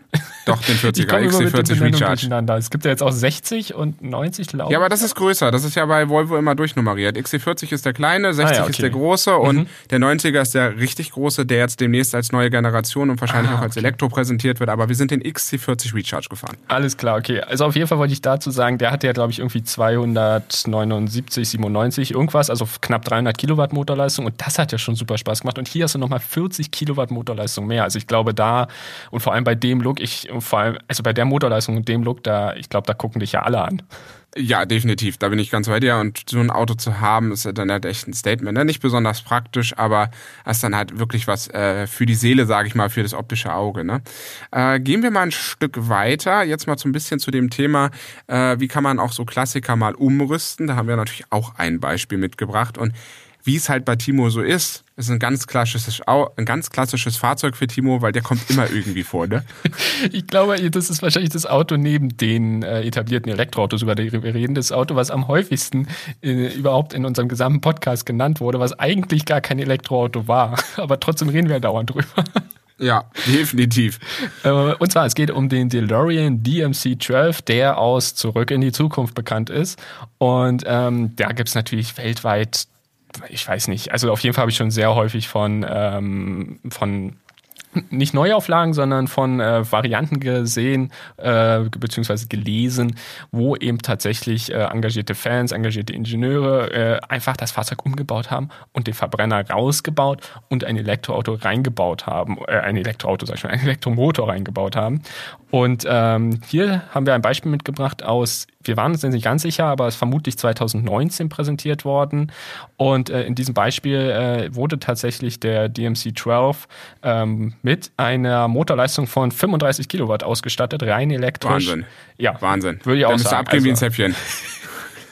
A: Doch, den 40er. XC40
B: Recharge. Es gibt ja jetzt auch 60 und 90, glaube ich.
A: Ja, aber das ist größer. Das ist ja bei Volvo immer durchnummeriert. XC40 ist der kleine, 60 ah, ja, okay. ist der große und mhm Der 90er ist der richtig große, der jetzt demnächst als neue Generation und wahrscheinlich ah, auch als Elektro präsentiert wird. Aber wir sind den XC40 Recharge gefahren.
B: Alles klar, okay. Also auf jeden Fall wollte ich dazu sagen, der hatte ja, glaube ich, irgendwie 279, 97 irgendwas, also knapp 300 Kilowatt Motorleistung. Und das hat ja schon super Spaß gemacht. Und hier hast du nochmal 40 Kilowatt Motorleistung mehr. Also ich glaube da, und vor allem bei dem Look, ich, vor allem, also bei der Motorleistung und dem Look, da, ich glaube, da gucken dich ja alle an.
A: Ja, definitiv. Da bin ich ganz bei dir. Und so ein Auto zu haben, ist dann halt echt ein Statement. Ne? Nicht besonders praktisch, aber ist dann halt wirklich was äh, für die Seele, sage ich mal, für das optische Auge. Ne? Äh, gehen wir mal ein Stück weiter. Jetzt mal so ein bisschen zu dem Thema, äh, wie kann man auch so Klassiker mal umrüsten. Da haben wir natürlich auch ein Beispiel mitgebracht. Und wie es halt bei Timo so ist, ist ein ganz klassisches, ein ganz klassisches Fahrzeug für Timo, weil der kommt immer irgendwie vor, ne?
B: Ich glaube, das ist wahrscheinlich das Auto neben den äh, etablierten Elektroautos, über die wir reden, das Auto, was am häufigsten äh, überhaupt in unserem gesamten Podcast genannt wurde, was eigentlich gar kein Elektroauto war. Aber trotzdem reden wir dauernd drüber.
A: Ja, definitiv.
B: Äh, und zwar, es geht um den DeLorean DMC-12, der aus Zurück in die Zukunft bekannt ist. Und ähm, da gibt es natürlich weltweit ich weiß nicht. Also auf jeden Fall habe ich schon sehr häufig von, ähm, von nicht Neuauflagen, sondern von äh, Varianten gesehen äh, bzw. gelesen, wo eben tatsächlich äh, engagierte Fans, engagierte Ingenieure äh, einfach das Fahrzeug umgebaut haben und den Verbrenner rausgebaut und ein Elektroauto reingebaut haben, äh, ein Elektroauto, sag ich mal, ein Elektromotor reingebaut haben. Und ähm, hier haben wir ein Beispiel mitgebracht aus, wir waren uns nicht ganz sicher, aber es ist vermutlich 2019 präsentiert worden. Und äh, in diesem Beispiel äh, wurde tatsächlich der DMC-12 ähm, mit einer Motorleistung von 35 Kilowatt ausgestattet, rein elektrisch.
A: Wahnsinn. Ja, Wahnsinn.
B: Würde ich auch Dann sagen.
A: abgeben also, wie ein also Zäpfchen.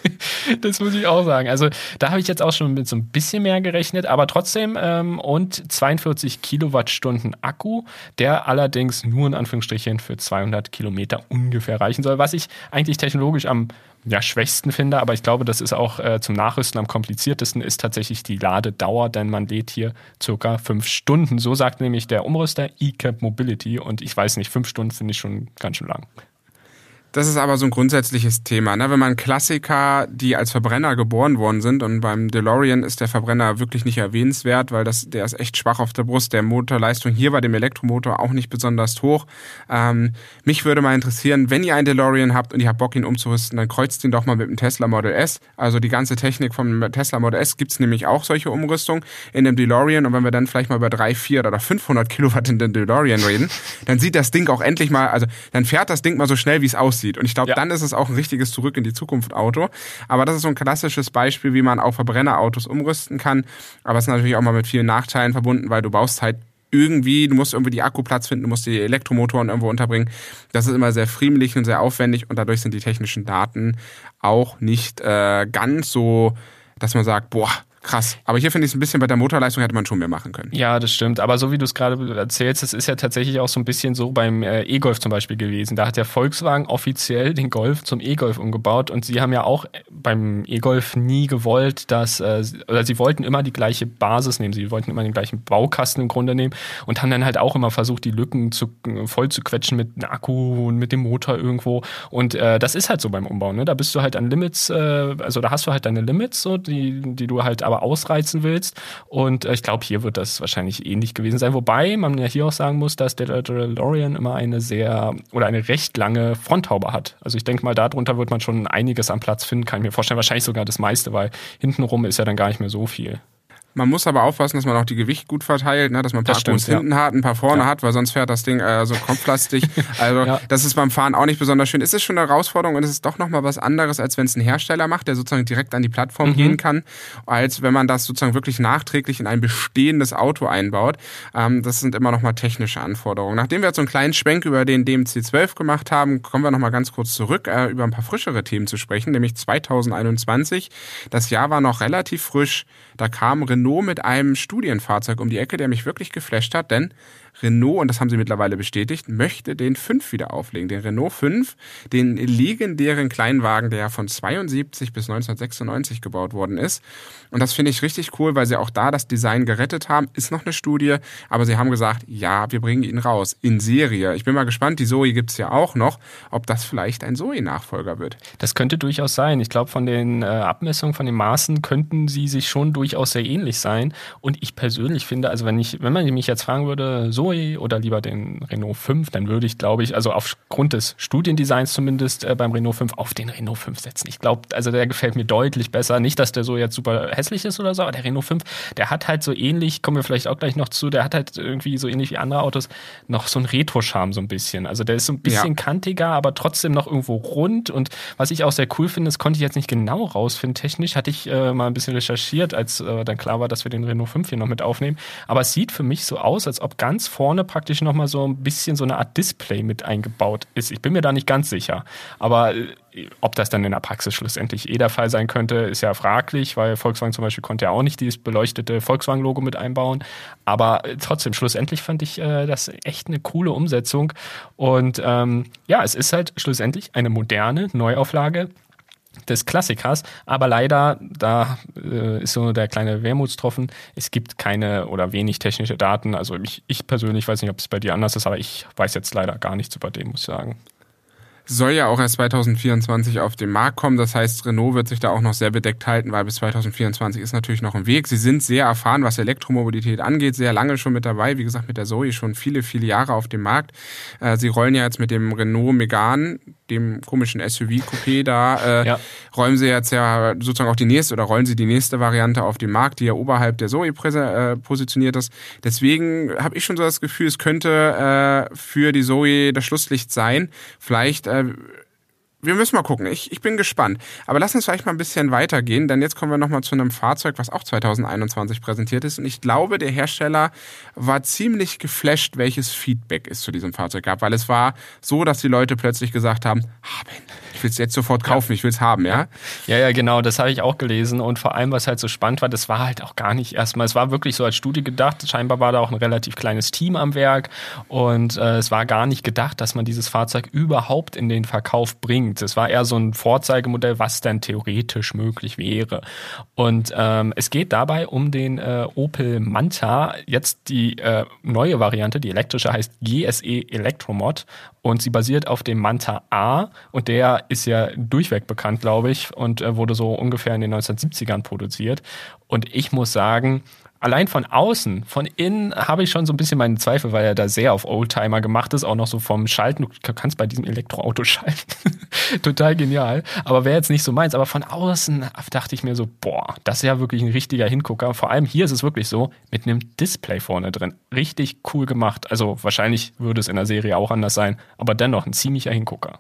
B: das muss ich auch sagen. Also da habe ich jetzt auch schon mit so ein bisschen mehr gerechnet, aber trotzdem ähm, und 42 Kilowattstunden Akku, der allerdings nur in Anführungsstrichen für 200 Kilometer ungefähr reichen soll, was ich eigentlich technologisch am ja, schwächsten finde, aber ich glaube, das ist auch äh, zum Nachrüsten am kompliziertesten, ist tatsächlich die Ladedauer, denn man lädt hier circa fünf Stunden. So sagt nämlich der Umrüster eCap Mobility und ich weiß nicht, fünf Stunden finde ich schon ganz schön lang.
A: Das ist aber so ein grundsätzliches Thema. Ne? Wenn man Klassiker, die als Verbrenner geboren worden sind, und beim DeLorean ist der Verbrenner wirklich nicht erwähnenswert, weil das, der ist echt schwach auf der Brust. Der Motorleistung hier bei dem Elektromotor auch nicht besonders hoch. Ähm, mich würde mal interessieren, wenn ihr einen DeLorean habt und ihr habt Bock, ihn umzurüsten, dann kreuzt ihn doch mal mit dem Tesla Model S. Also die ganze Technik vom Tesla Model S gibt's nämlich auch solche Umrüstungen in dem DeLorean. Und wenn wir dann vielleicht mal über drei, vier oder 500 Kilowatt in den DeLorean reden, dann sieht das Ding auch endlich mal, also dann fährt das Ding mal so schnell, wie es aussieht aussieht. Und ich glaube, ja. dann ist es auch ein richtiges Zurück in die Zukunft Auto. Aber das ist so ein klassisches Beispiel, wie man auch Verbrennerautos umrüsten kann. Aber es ist natürlich auch mal mit vielen Nachteilen verbunden, weil du baust halt irgendwie, du musst irgendwie die Akkuplatz finden, du musst die Elektromotoren irgendwo unterbringen. Das ist immer sehr friemlich und sehr aufwendig und dadurch sind die technischen Daten auch nicht äh, ganz so, dass man sagt, boah, krass. Aber hier finde ich es ein bisschen bei der Motorleistung hätte man schon mehr machen können.
B: Ja, das stimmt. Aber so wie du es gerade erzählst, das ist ja tatsächlich auch so ein bisschen so beim äh, E-Golf zum Beispiel gewesen. Da hat der Volkswagen offiziell den Golf zum E-Golf umgebaut und sie haben ja auch beim E-Golf nie gewollt, dass, äh, oder sie wollten immer die gleiche Basis nehmen. Sie wollten immer den gleichen Baukasten im Grunde nehmen und haben dann halt auch immer versucht, die Lücken zu, voll zu quetschen mit einem Akku und mit dem Motor irgendwo. Und äh, das ist halt so beim Umbau. Ne? Da bist du halt an Limits, äh, also da hast du halt deine Limits, so, die, die du halt aber ausreizen willst. Und äh, ich glaube, hier wird das wahrscheinlich ähnlich gewesen sein. Wobei man ja hier auch sagen muss, dass der DeLorean immer eine sehr oder eine recht lange Fronthaube hat. Also ich denke mal, darunter wird man schon einiges an Platz finden, kann ich mir vorstellen. Wahrscheinlich sogar das meiste, weil hintenrum ist ja dann gar nicht mehr so viel.
A: Man muss aber aufpassen, dass man auch die Gewicht gut verteilt, ne? dass man ein paar Akkus hinten ja. hat, ein paar vorne ja. hat, weil sonst fährt das Ding äh, so kopflastig. also ja. das ist beim Fahren auch nicht besonders schön. Es ist schon eine Herausforderung und es ist doch nochmal was anderes, als wenn es ein Hersteller macht, der sozusagen direkt an die Plattform mhm. gehen kann, als wenn man das sozusagen wirklich nachträglich in ein bestehendes Auto einbaut. Ähm, das sind immer nochmal technische Anforderungen. Nachdem wir jetzt so einen kleinen Schwenk über den DMC12 gemacht haben, kommen wir nochmal ganz kurz zurück, äh, über ein paar frischere Themen zu sprechen, nämlich 2021. Das Jahr war noch relativ frisch. Da kam Renault mit einem Studienfahrzeug um die Ecke, der mich wirklich geflasht hat, denn Renault, und das haben sie mittlerweile bestätigt, möchte den 5 wieder auflegen. Den Renault 5, den legendären Kleinwagen, der ja von 72 bis 1996 gebaut worden ist. Und das finde ich richtig cool, weil sie auch da das Design gerettet haben. Ist noch eine Studie, aber sie haben gesagt, ja, wir bringen ihn raus in Serie. Ich bin mal gespannt, die Zoe gibt's ja auch noch, ob das vielleicht ein Zoe-Nachfolger wird.
B: Das könnte durchaus sein. Ich glaube, von den äh, Abmessungen, von den Maßen könnten sie sich schon durchaus sehr ähnlich sein. Und ich persönlich finde, also wenn ich, wenn man mich jetzt fragen würde, Zoe oder lieber den Renault 5, dann würde ich, glaube ich, also aufgrund des Studiendesigns zumindest äh, beim Renault 5 auf den Renault 5 setzen. Ich glaube, also der gefällt mir deutlich besser. Nicht, dass der so jetzt super hässlich ist oder so, aber der Renault 5, der hat halt so ähnlich, kommen wir vielleicht auch gleich noch zu, der hat halt irgendwie so ähnlich wie andere Autos noch so einen Retro-Charme so ein bisschen. Also der ist so ein bisschen ja. kantiger, aber trotzdem noch irgendwo rund. Und was ich auch sehr cool finde, das konnte ich jetzt nicht genau rausfinden. Technisch hatte ich äh, mal ein bisschen recherchiert, als äh, dann klar war, dass wir den Renault 5 hier noch mit aufnehmen. Aber es sieht für mich so aus, als ob ganz vorne praktisch nochmal so ein bisschen so eine Art Display mit eingebaut ist. Ich bin mir da nicht ganz sicher. Aber äh, ob das dann in der Praxis schlussendlich eh der Fall sein könnte, ist ja fraglich, weil Volkswagen zum Beispiel konnte ja auch nicht dieses beleuchtete Volkswagen-Logo mit einbauen. Aber äh, trotzdem, schlussendlich fand ich äh, das echt eine coole Umsetzung. Und ähm, ja, es ist halt schlussendlich eine moderne Neuauflage des Klassikers, aber leider, da äh, ist so der kleine Wermutstropfen, es gibt keine oder wenig technische Daten. Also ich, ich persönlich weiß nicht, ob es bei dir anders ist, aber ich weiß jetzt leider gar nichts über den, muss ich sagen
A: soll ja auch erst 2024 auf den Markt kommen. Das heißt, Renault wird sich da auch noch sehr bedeckt halten, weil bis 2024 ist natürlich noch ein Weg. Sie sind sehr erfahren, was Elektromobilität angeht, sehr lange schon mit dabei. Wie gesagt, mit der Zoe schon viele, viele Jahre auf dem Markt. Äh, sie rollen ja jetzt mit dem Renault Megane, dem komischen SUV-Coupé da, äh, ja. räumen sie jetzt ja sozusagen auch die nächste oder rollen sie die nächste Variante auf den Markt, die ja oberhalb der Zoe äh, positioniert ist. Deswegen habe ich schon so das Gefühl, es könnte äh, für die Zoe das Schlusslicht sein. Vielleicht äh, wir müssen mal gucken. Ich, ich bin gespannt. Aber lass uns vielleicht mal ein bisschen weitergehen, denn jetzt kommen wir nochmal zu einem Fahrzeug, was auch 2021 präsentiert ist. Und ich glaube, der Hersteller war ziemlich geflasht, welches Feedback es zu diesem Fahrzeug gab, weil es war so, dass die Leute plötzlich gesagt haben, haben, ich will es jetzt sofort kaufen, ich will es haben, ja?
B: Ja, ja, genau, das habe ich auch gelesen. Und vor allem, was halt so spannend war, das war halt auch gar nicht erstmal, es war wirklich so als Studie gedacht. Scheinbar war da auch ein relativ kleines Team am Werk und äh, es war gar nicht gedacht, dass man dieses Fahrzeug überhaupt in den Verkauf bringt. Es war eher so ein Vorzeigemodell, was denn theoretisch möglich wäre. Und ähm, es geht dabei um den äh, Opel Manta. Jetzt die äh, neue Variante, die elektrische, heißt GSE Electromod und sie basiert auf dem Manta A und der ist ja durchweg bekannt, glaube ich, und äh, wurde so ungefähr in den 1970ern produziert. Und ich muss sagen, allein von außen, von innen habe ich schon so ein bisschen meine Zweifel, weil er da sehr auf Oldtimer gemacht ist, auch noch so vom Schalten. Du kannst bei diesem Elektroauto schalten. Total genial. Aber wäre jetzt nicht so meins. Aber von außen dachte ich mir so, boah, das ist ja wirklich ein richtiger Hingucker. Vor allem hier ist es wirklich so, mit einem Display vorne drin. Richtig cool gemacht. Also wahrscheinlich würde es in der Serie auch anders sein, aber dennoch ein ziemlicher Hingucker.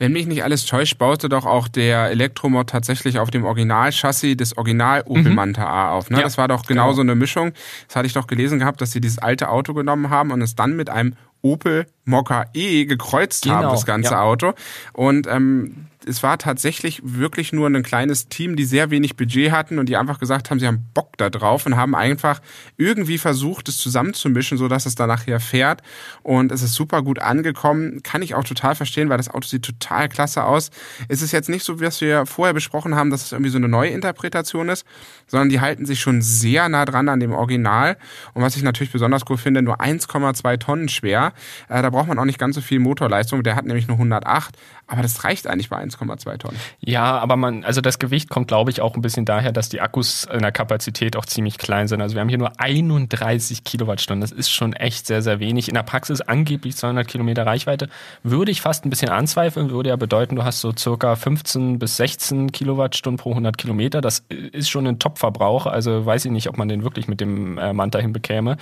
A: Wenn mich nicht alles täuscht, baute doch auch der Elektromod tatsächlich auf dem Originalchassis des Original Opel mhm. Manta A auf. Ne? Ja, das war doch genau, genau so eine Mischung. Das hatte ich doch gelesen gehabt, dass sie dieses alte Auto genommen haben und es dann mit einem Opel Mokka E gekreuzt genau, haben, das ganze ja. Auto. Und ähm, es war tatsächlich wirklich nur ein kleines Team, die sehr wenig Budget hatten und die einfach gesagt haben, sie haben Bock da drauf und haben einfach irgendwie versucht, es zusammenzumischen, so dass es dann nachher fährt. Und es ist super gut angekommen. Kann ich auch total verstehen, weil das Auto sieht total klasse aus. Es ist jetzt nicht so, wie wir vorher besprochen haben, dass es irgendwie so eine Neuinterpretation ist, sondern die halten sich schon sehr nah dran an dem Original. Und was ich natürlich besonders cool finde, nur 1,2 Tonnen schwer. Äh, da braucht man auch nicht ganz so viel Motorleistung. Der hat nämlich nur 108, aber das reicht eigentlich bei 1,2 Tonnen.
B: Ja, aber man, also das Gewicht kommt, glaube ich, auch ein bisschen daher, dass die Akkus in der Kapazität auch ziemlich klein sind. Also wir haben hier nur 31 Kilowattstunden. Das ist schon echt sehr, sehr wenig. In der Praxis angeblich 200 Kilometer Reichweite. Würde ich fast ein bisschen anzweifeln, würde ja bedeuten, du hast so circa 15 bis 16 Kilowattstunden pro 100 Kilometer. Das ist schon ein Top-Verbrauch. Also weiß ich nicht, ob man den wirklich mit dem äh, Manta hinbekäme.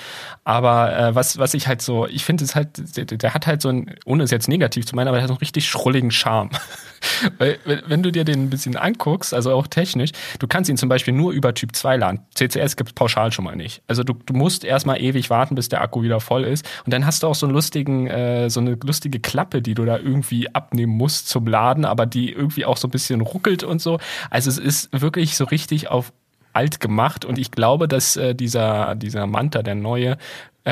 B: Aber äh, was, was ich halt so, ich finde es halt, der, der, hat halt so ein, ohne es jetzt negativ zu meinen, aber der hat so einen richtig schrulligen Charme. Weil, wenn du dir den ein bisschen anguckst, also auch technisch, du kannst ihn zum Beispiel nur über Typ 2 laden. CCS gibt es pauschal schon mal nicht. Also du, du musst erstmal ewig warten, bis der Akku wieder voll ist. Und dann hast du auch so einen lustigen, äh, so eine lustige Klappe, die du da irgendwie abnehmen musst zum Laden, aber die irgendwie auch so ein bisschen ruckelt und so. Also es ist wirklich so richtig auf alt gemacht und ich glaube, dass äh, dieser, dieser Manta, der neue,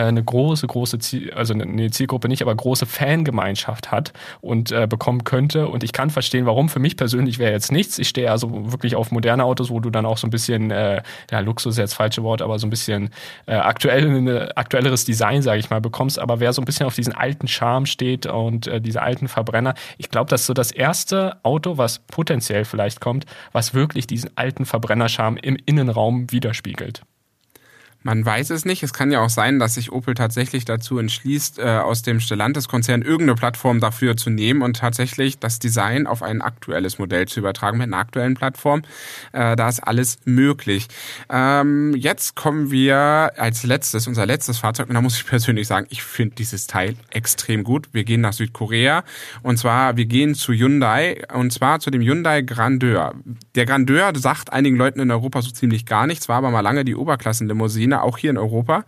B: eine große, große Ziel, also eine Zielgruppe nicht, aber große Fangemeinschaft hat und äh, bekommen könnte. Und ich kann verstehen, warum. Für mich persönlich wäre jetzt nichts. Ich stehe also wirklich auf moderne Autos, wo du dann auch so ein bisschen, äh, ja, Luxus ist jetzt das falsche Wort, aber so ein bisschen äh, aktuell, aktuelleres Design, sage ich mal, bekommst. Aber wer so ein bisschen auf diesen alten Charme steht und äh, diese alten Verbrenner, ich glaube, das ist so das erste Auto, was potenziell vielleicht kommt, was wirklich diesen alten Verbrennerscharme im Innenraum widerspiegelt.
A: Man weiß es nicht. Es kann ja auch sein, dass sich Opel tatsächlich dazu entschließt, äh, aus dem Stellantis-Konzern irgendeine Plattform dafür zu nehmen und tatsächlich das Design auf ein aktuelles Modell zu übertragen mit einer aktuellen Plattform. Äh, da ist alles möglich. Ähm, jetzt kommen wir als letztes, unser letztes Fahrzeug, und da muss ich persönlich sagen, ich finde dieses Teil extrem gut. Wir gehen nach Südkorea und zwar, wir gehen zu Hyundai und zwar zu dem Hyundai Grandeur. Der Grandeur sagt einigen Leuten in Europa so ziemlich gar nichts, war aber mal lange die Oberklassenlimousine Szene, auch hier in Europa.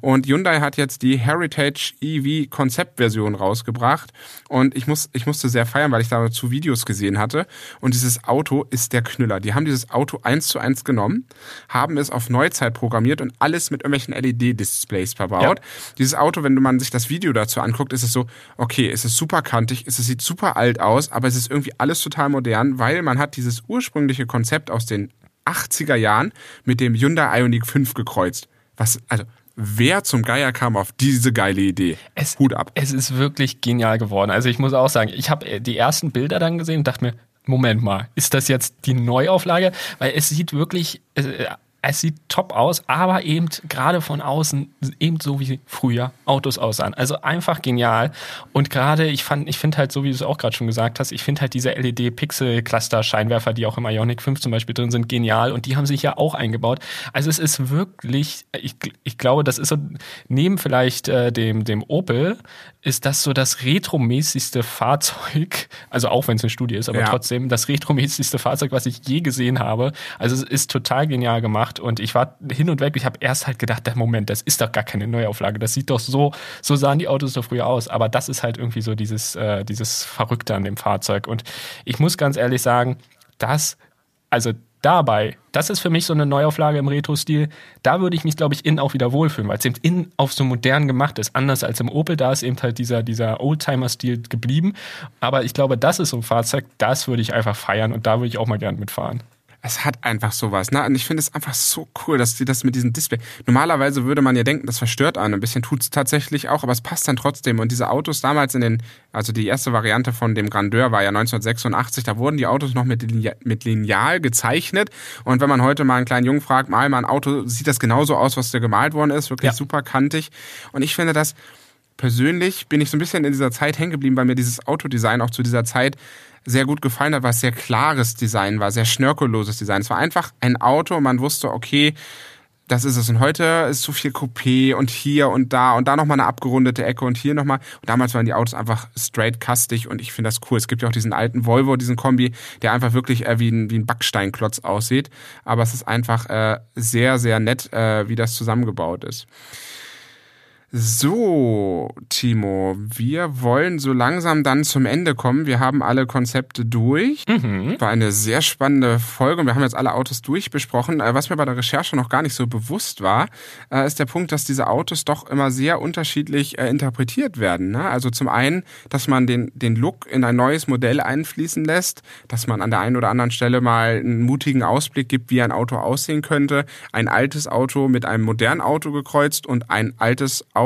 A: Und Hyundai hat jetzt die Heritage EV Konzeptversion rausgebracht. Und ich, muss, ich musste sehr feiern, weil ich dazu Videos gesehen hatte. Und dieses Auto ist der Knüller. Die haben dieses Auto eins zu eins genommen, haben es auf Neuzeit programmiert und alles mit irgendwelchen LED-Displays verbaut. Ja. Dieses Auto, wenn man sich das Video dazu anguckt, ist es so, okay, es ist super kantig, es sieht super alt aus, aber es ist irgendwie alles total modern, weil man hat dieses ursprüngliche Konzept aus den 80er Jahren mit dem Hyundai Ioniq 5 gekreuzt. Was, also, wer zum Geier kam auf diese geile Idee?
B: Es, Hut ab. Es ist wirklich genial geworden. Also ich muss auch sagen, ich habe äh, die ersten Bilder dann gesehen und dachte mir, Moment mal, ist das jetzt die Neuauflage? Weil es sieht wirklich, äh, es sieht top aus, aber eben gerade von außen eben so wie früher Autos aussahen. Also einfach genial. Und gerade, ich fand, ich finde halt, so wie du es auch gerade schon gesagt hast, ich finde halt diese LED-Pixel-Cluster-Scheinwerfer, die auch im Ionic 5 zum Beispiel drin sind, genial. Und die haben sich ja auch eingebaut. Also es ist wirklich, ich, ich glaube, das ist so, neben vielleicht äh, dem, dem Opel, ist das so das retromäßigste Fahrzeug, also auch wenn es eine Studie ist, aber ja. trotzdem das retromäßigste Fahrzeug, was ich je gesehen habe. Also es ist total genial gemacht und ich war hin und weg. Ich habe erst halt gedacht, der Moment, das ist doch gar keine Neuauflage. Das sieht doch so, so sahen die Autos doch früher aus. Aber das ist halt irgendwie so dieses, äh, dieses Verrückte an dem Fahrzeug. Und ich muss ganz ehrlich sagen, das, also dabei, das ist für mich so eine Neuauflage im Retro-Stil, da würde ich mich, glaube ich, innen auch wieder wohlfühlen, weil es eben innen auf so modern gemacht ist. Anders als im Opel, da ist eben halt dieser, dieser Oldtimer-Stil geblieben. Aber ich glaube, das ist so ein Fahrzeug, das würde ich einfach feiern und da würde ich auch mal gern mitfahren
A: es hat einfach sowas. Ne? Und ich finde es einfach so cool, dass die das mit diesem Display. Normalerweise würde man ja denken, das verstört einen. Ein bisschen tut es tatsächlich auch, aber es passt dann trotzdem. Und diese Autos damals in den, also die erste Variante von dem Grandeur war ja 1986, da wurden die Autos noch mit, Lineal, mit Lineal gezeichnet. Und wenn man heute mal einen kleinen Jungen fragt, mal mal ein Auto, sieht das genauso aus, was da gemalt worden ist. Wirklich ja. super kantig. Und ich finde das, persönlich bin ich so ein bisschen in dieser Zeit hängen geblieben, weil mir dieses Autodesign auch zu dieser Zeit sehr gut gefallen hat, was sehr klares Design war, sehr schnörkelloses Design. Es war einfach ein Auto und man wusste, okay, das ist es. Und heute ist so viel Coupé und hier und da und da nochmal eine abgerundete Ecke und hier nochmal. Und damals waren die Autos einfach straight kastig und ich finde das cool. Es gibt ja auch diesen alten Volvo, diesen Kombi, der einfach wirklich äh, wie, ein, wie ein Backsteinklotz aussieht. Aber es ist einfach äh, sehr, sehr nett, äh, wie das zusammengebaut ist. So, Timo, wir wollen so langsam dann zum Ende kommen. Wir haben alle Konzepte durch. Mhm. War eine sehr spannende Folge und wir haben jetzt alle Autos durchbesprochen. Äh, was mir bei der Recherche noch gar nicht so bewusst war, äh, ist der Punkt, dass diese Autos doch immer sehr unterschiedlich äh, interpretiert werden. Ne? Also zum einen, dass man den, den Look in ein neues Modell einfließen lässt, dass man an der einen oder anderen Stelle mal einen mutigen Ausblick gibt, wie ein Auto aussehen könnte. Ein altes Auto mit einem modernen Auto gekreuzt und ein altes Auto,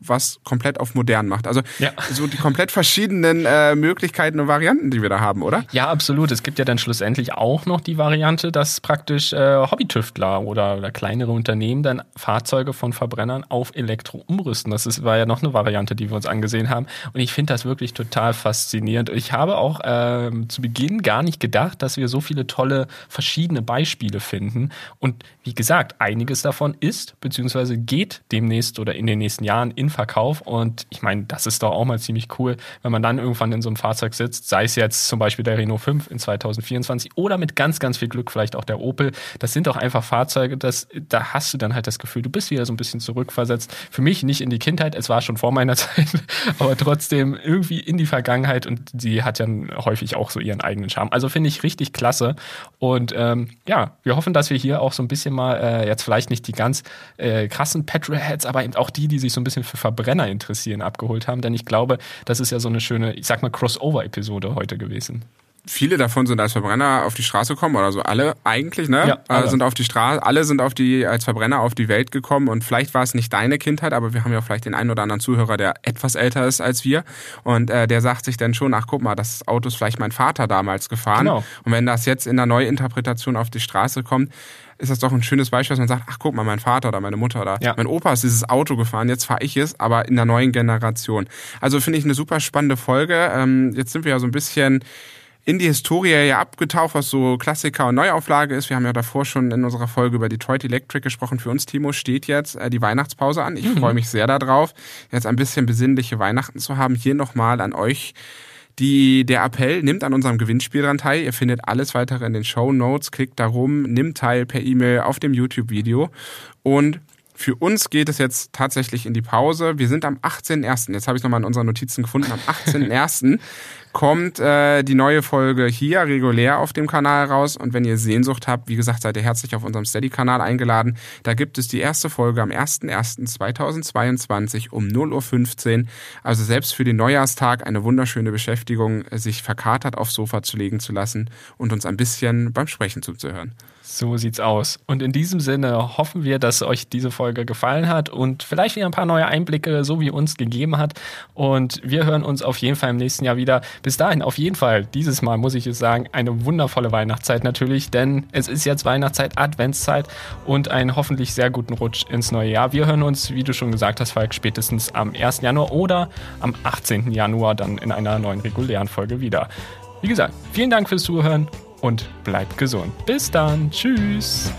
A: was komplett auf modern macht. Also ja. so die komplett verschiedenen äh, Möglichkeiten und Varianten, die wir da haben, oder?
B: Ja, absolut. Es gibt ja dann schlussendlich auch noch die Variante, dass praktisch äh, Hobbytüftler oder, oder kleinere Unternehmen dann Fahrzeuge von Verbrennern auf Elektro umrüsten. Das ist, war ja noch eine Variante, die wir uns angesehen haben. Und ich finde das wirklich total faszinierend. Ich habe auch äh, zu Beginn gar nicht gedacht, dass wir so viele tolle verschiedene Beispiele finden. Und wie gesagt, einiges davon ist bzw. geht demnächst oder in den nächsten nächsten Jahren in Verkauf. Und ich meine, das ist doch auch mal ziemlich cool, wenn man dann irgendwann in so einem Fahrzeug sitzt, sei es jetzt zum Beispiel der Renault 5 in 2024 oder mit ganz, ganz viel Glück vielleicht auch der Opel. Das sind doch einfach Fahrzeuge, das, da hast du dann halt das Gefühl, du bist wieder so ein bisschen zurückversetzt. Für mich nicht in die Kindheit, es war schon vor meiner Zeit, aber trotzdem irgendwie in die Vergangenheit und sie hat ja häufig auch so ihren eigenen Charme. Also finde ich richtig klasse. Und ähm, ja, wir hoffen, dass wir hier auch so ein bisschen mal äh, jetzt vielleicht nicht die ganz äh, krassen Petrolheads, aber eben auch die, die sich so ein bisschen für Verbrenner interessieren, abgeholt haben. Denn ich glaube, das ist ja so eine schöne, ich sag mal, Crossover-Episode heute gewesen
A: viele davon sind als Verbrenner auf die Straße gekommen oder so alle eigentlich, ne? Ja, äh, alle. sind auf die Straße, alle sind auf die als Verbrenner auf die Welt gekommen und vielleicht war es nicht deine Kindheit, aber wir haben ja vielleicht den einen oder anderen Zuhörer, der etwas älter ist als wir und äh, der sagt sich dann schon, ach guck mal, das Auto ist vielleicht mein Vater damals gefahren genau. und wenn das jetzt in der Neuinterpretation auf die Straße kommt, ist das doch ein schönes Beispiel, dass man sagt, ach guck mal, mein Vater oder meine Mutter oder ja. mein Opa ist dieses Auto gefahren, jetzt fahre ich es, aber in der neuen Generation. Also finde ich eine super spannende Folge. Ähm, jetzt sind wir ja so ein bisschen in die Historie ja abgetaucht, was so Klassiker und Neuauflage ist. Wir haben ja davor schon in unserer Folge über Detroit Electric gesprochen. Für uns, Timo, steht jetzt äh, die Weihnachtspause an. Ich mhm. freue mich sehr darauf, jetzt ein bisschen besinnliche Weihnachten zu haben. Hier nochmal an euch die, der Appell, nimmt an unserem Gewinnspiel dran teil. Ihr findet alles weitere in den Show Notes. Klickt darum, nimmt teil per E-Mail auf dem YouTube-Video. Und für uns geht es jetzt tatsächlich in die Pause. Wir sind am 18.01. Jetzt habe ich nochmal in unseren Notizen gefunden. Am 18.01. kommt äh, die neue Folge hier regulär auf dem Kanal raus. Und wenn ihr Sehnsucht habt, wie gesagt, seid ihr herzlich auf unserem Steady-Kanal eingeladen. Da gibt es die erste Folge am 01.01.2022 um 0.15 Uhr. Also selbst für den Neujahrstag eine wunderschöne Beschäftigung, sich verkatert aufs Sofa zu legen zu lassen und uns ein bisschen beim Sprechen zuzuhören.
B: So sieht's aus. Und in diesem Sinne hoffen wir, dass euch diese Folge gefallen hat und vielleicht wieder ein paar neue Einblicke, so wie uns gegeben hat. Und wir hören uns auf jeden Fall im nächsten Jahr wieder. Bis dahin, auf jeden Fall, dieses Mal muss ich es sagen, eine wundervolle Weihnachtszeit natürlich, denn es ist jetzt Weihnachtszeit, Adventszeit und einen hoffentlich sehr guten Rutsch ins neue Jahr. Wir hören uns, wie du schon gesagt hast, Falk, spätestens am 1. Januar oder am 18. Januar dann in einer neuen regulären Folge wieder. Wie gesagt, vielen Dank fürs Zuhören und bleibt gesund. Bis dann. Tschüss.